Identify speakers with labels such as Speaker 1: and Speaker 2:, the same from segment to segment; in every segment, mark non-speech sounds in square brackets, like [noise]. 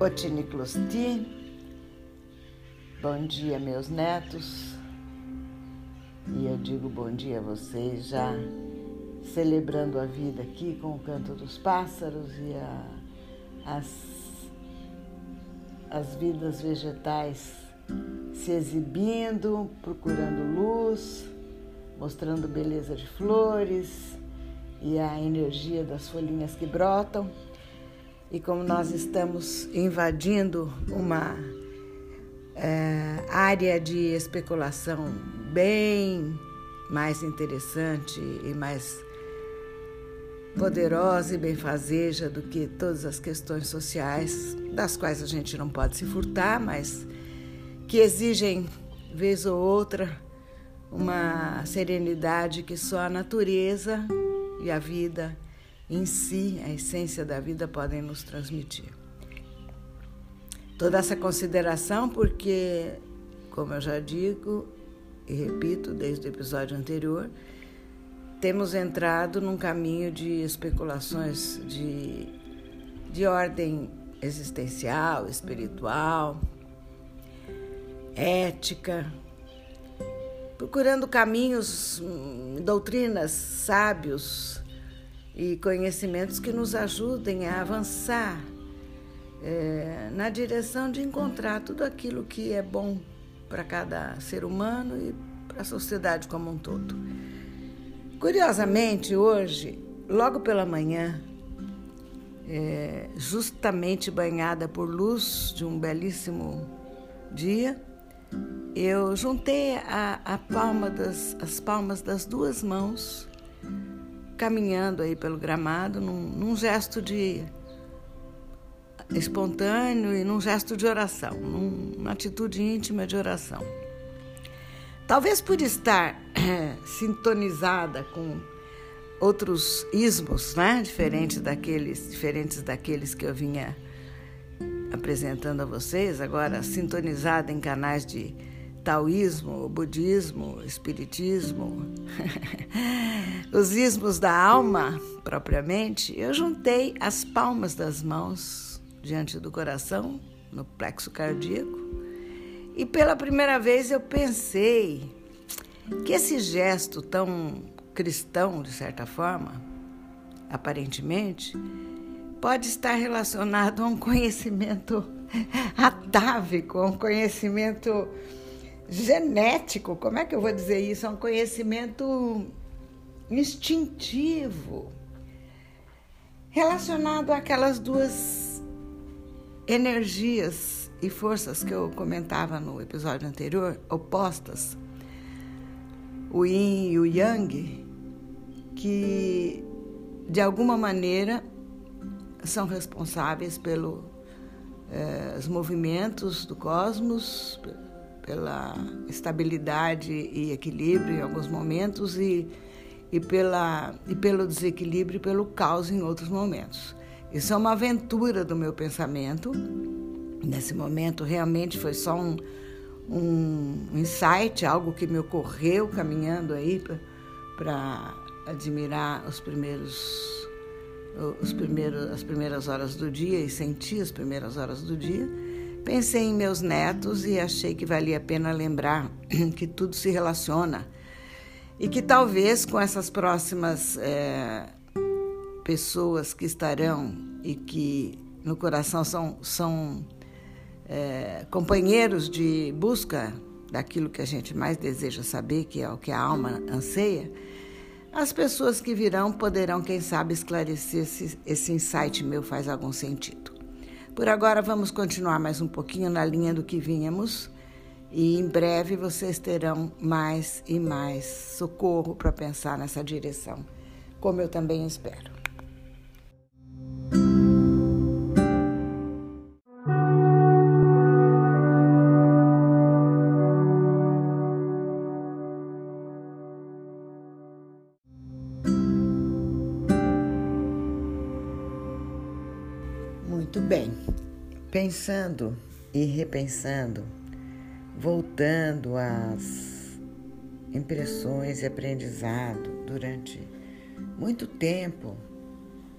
Speaker 1: Otini Closti, bom dia meus netos, e eu digo bom dia a vocês já celebrando a vida aqui com o canto dos pássaros e a, as, as vidas vegetais se exibindo, procurando luz, mostrando beleza de flores e a energia das folhinhas que brotam. E como nós estamos invadindo uma é, área de especulação bem mais interessante e mais poderosa e benfazeja do que todas as questões sociais, das quais a gente não pode se furtar, mas que exigem, vez ou outra, uma serenidade que só a natureza e a vida em si, a essência da vida, podem nos transmitir. Toda essa consideração, porque, como eu já digo e repito desde o episódio anterior, temos entrado num caminho de especulações de, de ordem existencial, espiritual, ética, procurando caminhos, hum, doutrinas sábios e conhecimentos que nos ajudem a avançar é, na direção de encontrar tudo aquilo que é bom para cada ser humano e para a sociedade como um todo. Curiosamente, hoje, logo pela manhã, é, justamente banhada por luz de um belíssimo dia, eu juntei a, a palma das, as palmas das duas mãos caminhando aí pelo gramado num, num gesto de espontâneo e num gesto de oração, numa atitude íntima de oração. Talvez por estar sintonizada com outros ismos, né, diferentes daqueles, diferentes daqueles que eu vinha apresentando a vocês, agora sintonizada em canais de taoísmo, budismo, espiritismo, [laughs] os ismos da alma propriamente, eu juntei as palmas das mãos diante do coração, no plexo cardíaco, e pela primeira vez eu pensei que esse gesto tão cristão, de certa forma, aparentemente, pode estar relacionado a um conhecimento [laughs] atávico, a um conhecimento genético, como é que eu vou dizer isso? É um conhecimento instintivo, relacionado àquelas duas energias e forças que eu comentava no episódio anterior, opostas, o yin e o yang, que de alguma maneira são responsáveis pelos eh, movimentos do cosmos, pela estabilidade e equilíbrio em alguns momentos e, e, pela, e pelo desequilíbrio e pelo caos em outros momentos. Isso é uma aventura do meu pensamento. Nesse momento, realmente foi só um, um insight, algo que me ocorreu caminhando aí para admirar os primeiros os primeiros, as primeiras horas do dia e sentir as primeiras horas do dia. Pensei em meus netos e achei que valia a pena lembrar [clears throat] que tudo se relaciona e que talvez com essas próximas é, pessoas que estarão e que no coração são, são é, companheiros de busca daquilo que a gente mais deseja saber, que é o que a alma anseia, as pessoas que virão poderão, quem sabe, esclarecer se esse insight meu faz algum sentido. Por agora, vamos continuar mais um pouquinho na linha do que vínhamos e em breve vocês terão mais e mais socorro para pensar nessa direção, como eu também espero. Muito bem. Pensando e repensando, voltando às impressões e aprendizado durante muito tempo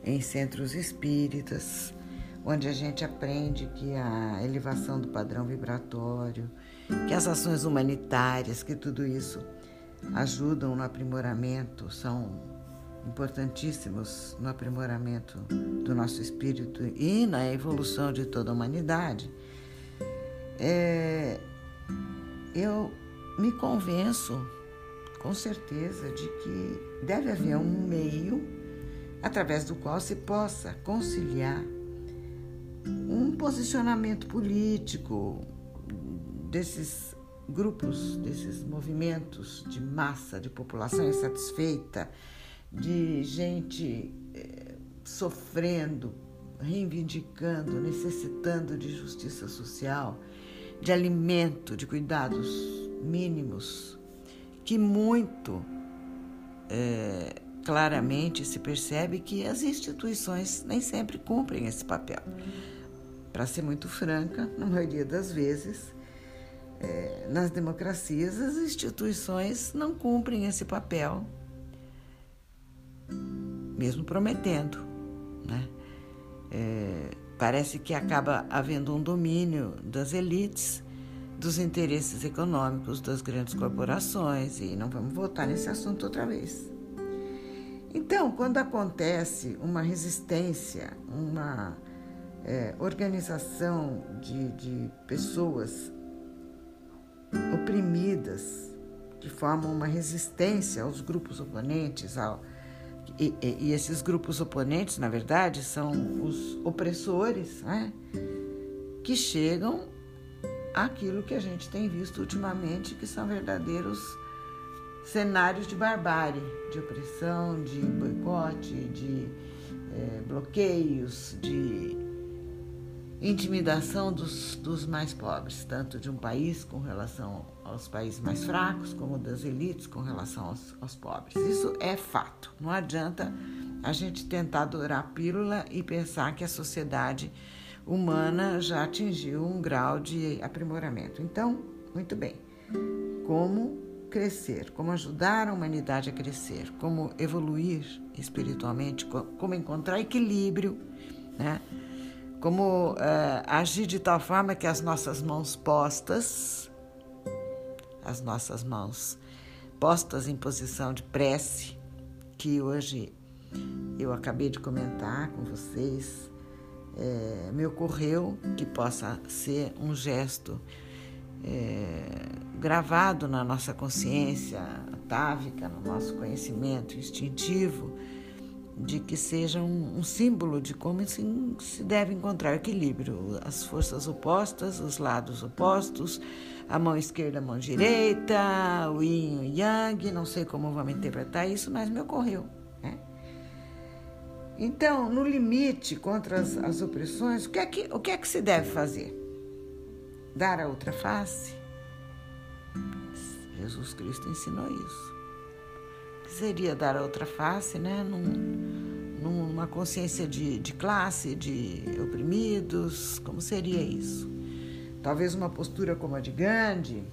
Speaker 1: em centros espíritas, onde a gente aprende que a elevação do padrão vibratório, que as ações humanitárias, que tudo isso ajudam no aprimoramento, são importantíssimos no aprimoramento do nosso espírito e na evolução de toda a humanidade, é, eu me convenço com certeza de que deve haver um meio através do qual se possa conciliar um posicionamento político desses grupos, desses movimentos de massa, de população insatisfeita, de gente eh, sofrendo, reivindicando, necessitando de justiça social, de alimento, de cuidados mínimos, que muito eh, claramente se percebe que as instituições nem sempre cumprem esse papel. Para ser muito franca, na maioria das vezes, é, nas democracias, as instituições não cumprem esse papel, mesmo prometendo. Né? É, parece que acaba havendo um domínio das elites, dos interesses econômicos das grandes corporações, e não vamos voltar nesse assunto outra vez. Então, quando acontece uma resistência, uma é, organização de, de pessoas oprimidas, que formam uma resistência aos grupos oponentes, ao, e, e, esses grupos oponentes, na verdade, são os opressores, né? que chegam àquilo que a gente tem visto ultimamente, que são verdadeiros cenários de barbárie, de opressão, de boicote, de é, bloqueios, de intimidação dos, dos mais pobres, tanto de um país com relação aos países mais fracos, como das elites com relação aos, aos pobres. Isso é fato. Não adianta a gente tentar adorar a pílula e pensar que a sociedade humana já atingiu um grau de aprimoramento. Então, muito bem. Como crescer, como ajudar a humanidade a crescer, como evoluir espiritualmente, como encontrar equilíbrio, né? como uh, agir de tal forma que as nossas mãos postas, as nossas mãos postas em posição de prece, que hoje eu acabei de comentar com vocês, é, me ocorreu que possa ser um gesto é, gravado na nossa consciência atávica, no nosso conhecimento instintivo de que seja um, um símbolo de como se, se deve encontrar equilíbrio, as forças opostas, os lados opostos, a mão esquerda, a mão direita, o yin o yang, não sei como vamos interpretar isso, mas me ocorreu. Né? Então, no limite contra as, as opressões, o que, é que, o que é que se deve fazer? Dar a outra face? Jesus Cristo ensinou isso seria dar a outra face, né? Num, numa consciência de, de classe, de oprimidos, como seria isso? Talvez uma postura como a de Gandhi,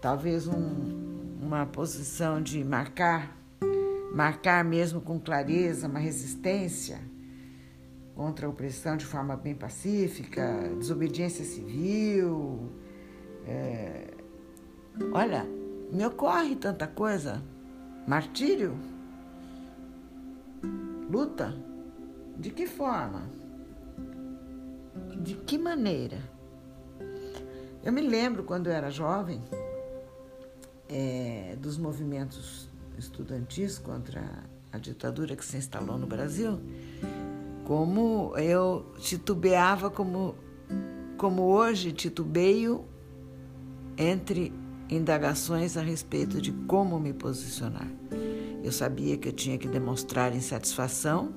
Speaker 1: talvez um, uma posição de marcar, marcar mesmo com clareza uma resistência contra a opressão de forma bem pacífica, desobediência civil. É... Olha, me ocorre tanta coisa Martírio? Luta? De que forma? De que maneira? Eu me lembro quando eu era jovem é, dos movimentos estudantis contra a ditadura que se instalou no Brasil, como eu titubeava como, como hoje titubeio entre indagações a respeito de como me posicionar. Eu sabia que eu tinha que demonstrar insatisfação,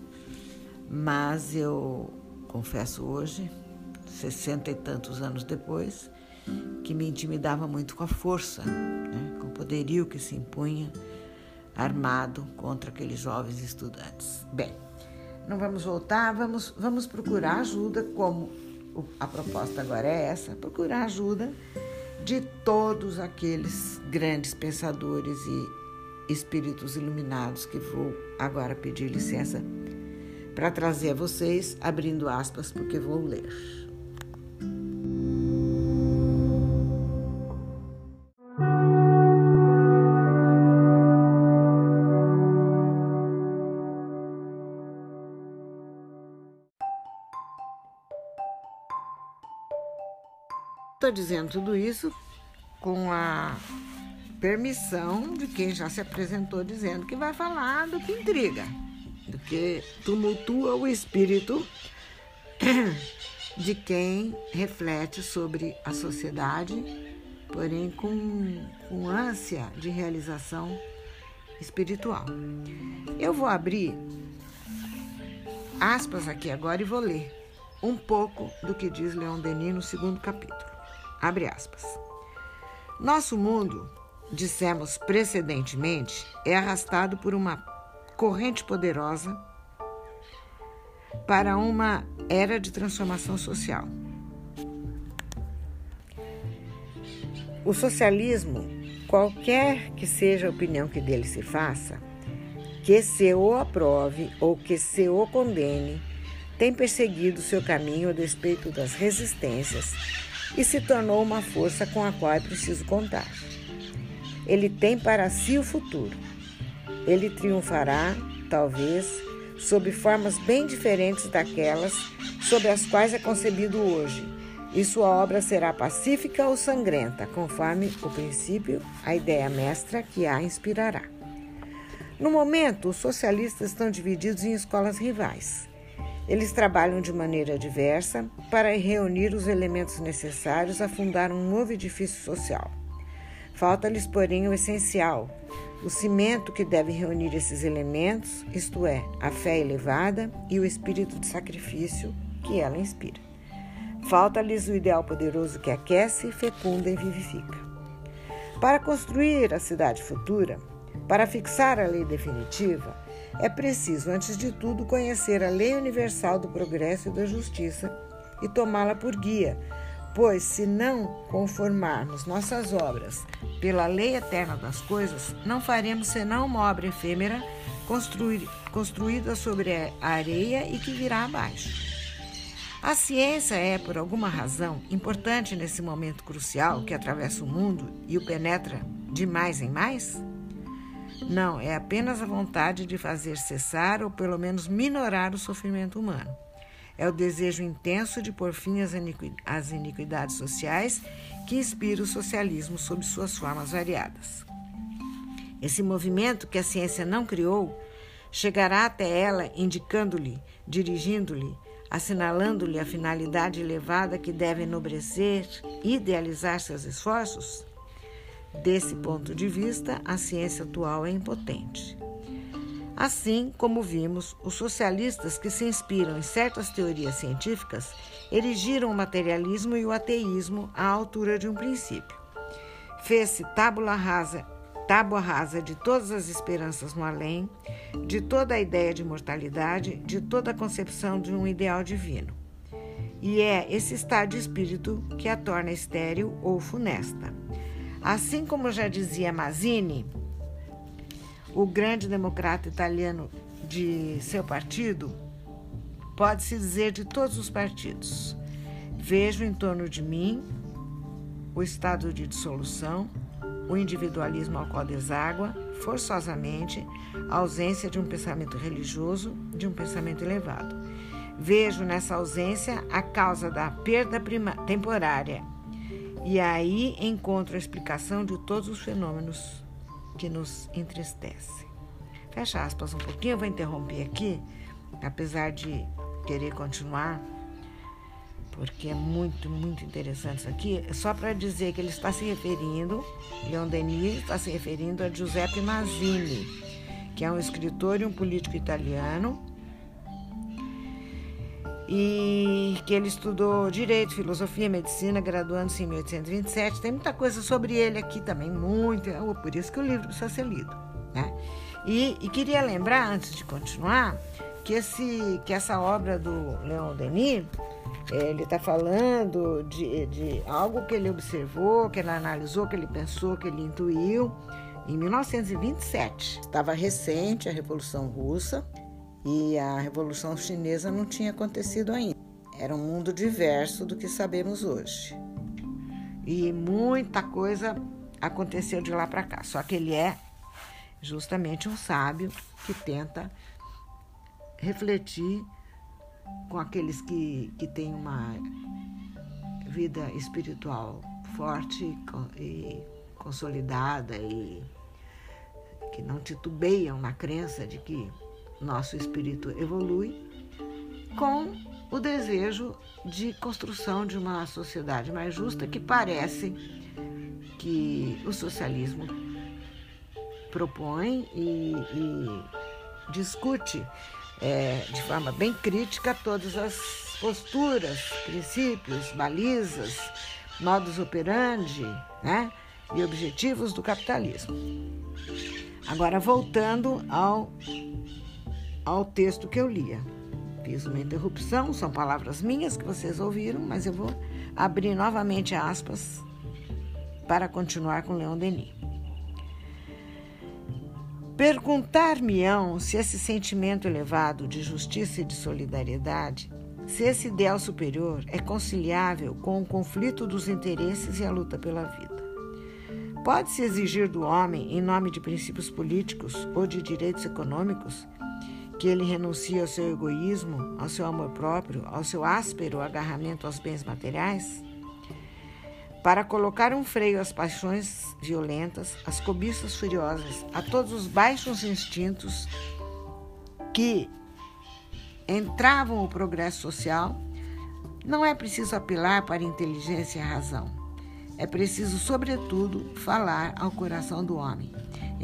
Speaker 1: mas eu confesso hoje, sessenta e tantos anos depois, que me intimidava muito com a força, né, com o poderio que se impunha armado contra aqueles jovens estudantes. Bem, não vamos voltar, vamos, vamos procurar ajuda, como a proposta agora é essa, procurar ajuda de todos aqueles grandes pensadores e espíritos iluminados que vou agora pedir licença para trazer a vocês, abrindo aspas, porque vou ler. Estou dizendo tudo isso com a permissão de quem já se apresentou dizendo que vai falar do que intriga, do que tumultua o espírito de quem reflete sobre a sociedade, porém com, com ânsia de realização espiritual. Eu vou abrir aspas aqui agora e vou ler um pouco do que diz Leon Denis no segundo capítulo. Abre aspas. Nosso mundo dissemos precedentemente, é arrastado por uma corrente poderosa para uma era de transformação social. O socialismo, qualquer que seja a opinião que dele se faça, que se o aprove ou que se o condene, tem perseguido seu caminho a despeito das resistências e se tornou uma força com a qual é preciso contar. Ele tem para si o futuro. Ele triunfará, talvez, sob formas bem diferentes daquelas sob as quais é concebido hoje, e sua obra será pacífica ou sangrenta, conforme o princípio, a ideia mestra que a inspirará. No momento, os socialistas estão divididos em escolas rivais. Eles trabalham de maneira diversa para reunir os elementos necessários a fundar um novo edifício social. Falta-lhes, porém, o essencial, o cimento que deve reunir esses elementos, isto é, a fé elevada e o espírito de sacrifício que ela inspira. Falta-lhes o ideal poderoso que aquece, fecunda e vivifica. Para construir a cidade futura, para fixar a lei definitiva, é preciso, antes de tudo, conhecer a lei universal do progresso e da justiça e tomá-la por guia Pois, se não conformarmos nossas obras pela lei eterna das coisas, não faremos senão uma obra efêmera construída sobre a areia e que virá abaixo. A ciência é, por alguma razão, importante nesse momento crucial que atravessa o mundo e o penetra de mais em mais? Não, é apenas a vontade de fazer cessar ou pelo menos minorar o sofrimento humano. É o desejo intenso de pôr fim às iniquidades sociais que inspira o socialismo sob suas formas variadas. Esse movimento que a ciência não criou chegará até ela indicando-lhe, dirigindo-lhe, assinalando-lhe a finalidade elevada que deve enobrecer idealizar seus esforços? Desse ponto de vista, a ciência atual é impotente. Assim como vimos, os socialistas que se inspiram em certas teorias científicas erigiram o materialismo e o ateísmo à altura de um princípio. Fez-se tábula rasa, tábua rasa de todas as esperanças no além, de toda a ideia de mortalidade, de toda a concepção de um ideal divino. E é esse estado de espírito que a torna estéril ou funesta. Assim como já dizia Mazzini, o grande democrata italiano de seu partido, pode-se dizer de todos os partidos. Vejo em torno de mim o estado de dissolução, o individualismo ao qual deságua, forçosamente, a ausência de um pensamento religioso, de um pensamento elevado. Vejo nessa ausência a causa da perda temporária e aí encontro a explicação de todos os fenômenos que nos entristece. Fecha aspas um pouquinho, eu vou interromper aqui, apesar de querer continuar, porque é muito, muito interessante isso aqui, é só para dizer que ele está se referindo, Leon Denis está se referindo a Giuseppe Mazzini, que é um escritor e um político italiano, e que ele estudou direito, filosofia, medicina, graduando-se em 1827. Tem muita coisa sobre ele aqui também, muito, é por isso que o livro precisa ser lido. Né? E, e queria lembrar, antes de continuar, que, esse, que essa obra do Leon Denis, é, ele está falando de, de algo que ele observou, que ele analisou, que ele pensou, que ele intuiu em 1927. Estava recente a Revolução Russa e a Revolução Chinesa não tinha acontecido ainda. Era um mundo diverso do que sabemos hoje. E muita coisa aconteceu de lá para cá. Só que ele é justamente um sábio que tenta refletir com aqueles que, que têm uma vida espiritual forte e consolidada e que não titubeiam na crença de que nosso espírito evolui, com o desejo de construção de uma sociedade mais justa que parece que o socialismo propõe e, e discute é, de forma bem crítica todas as posturas, princípios, balizas, modos operandi né, e objetivos do capitalismo. Agora, voltando ao, ao texto que eu lia. Fiz uma interrupção, são palavras minhas que vocês ouviram, mas eu vou abrir novamente aspas para continuar com Leon Denis. Perguntar-me-ão se esse sentimento elevado de justiça e de solidariedade, se esse ideal superior é conciliável com o conflito dos interesses e a luta pela vida. Pode-se exigir do homem, em nome de princípios políticos ou de direitos econômicos, que ele renuncie ao seu egoísmo, ao seu amor próprio, ao seu áspero agarramento aos bens materiais? para colocar um freio às paixões violentas, às cobiças furiosas, a todos os baixos instintos que entravam o progresso social, não é preciso apelar para a inteligência e a razão. É preciso, sobretudo, falar ao coração do homem,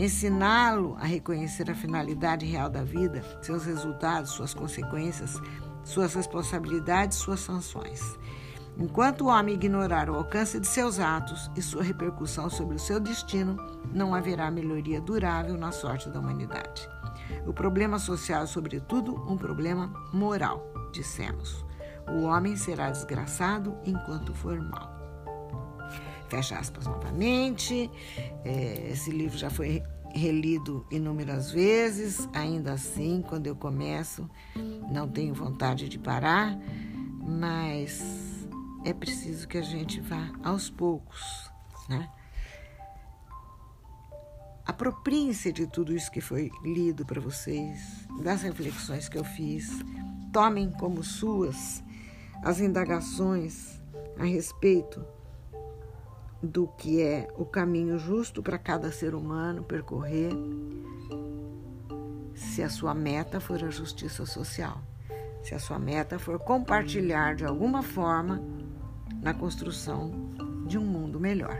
Speaker 1: ensiná-lo a reconhecer a finalidade real da vida, seus resultados, suas consequências, suas responsabilidades, suas sanções Enquanto o homem ignorar o alcance de seus atos e sua repercussão sobre o seu destino, não haverá melhoria durável na sorte da humanidade. O problema social é, sobretudo, um problema moral, dissemos. O homem será desgraçado enquanto for mal. Fecha aspas novamente. É, esse livro já foi relido inúmeras vezes. Ainda assim, quando eu começo, não tenho vontade de parar, mas é preciso que a gente vá aos poucos, né? Apropriem-se de tudo isso que foi lido para vocês, das reflexões que eu fiz. Tomem como suas as indagações a respeito do que é o caminho justo para cada ser humano percorrer se a sua meta for a justiça social, se a sua meta for compartilhar de alguma forma na construção de um mundo melhor.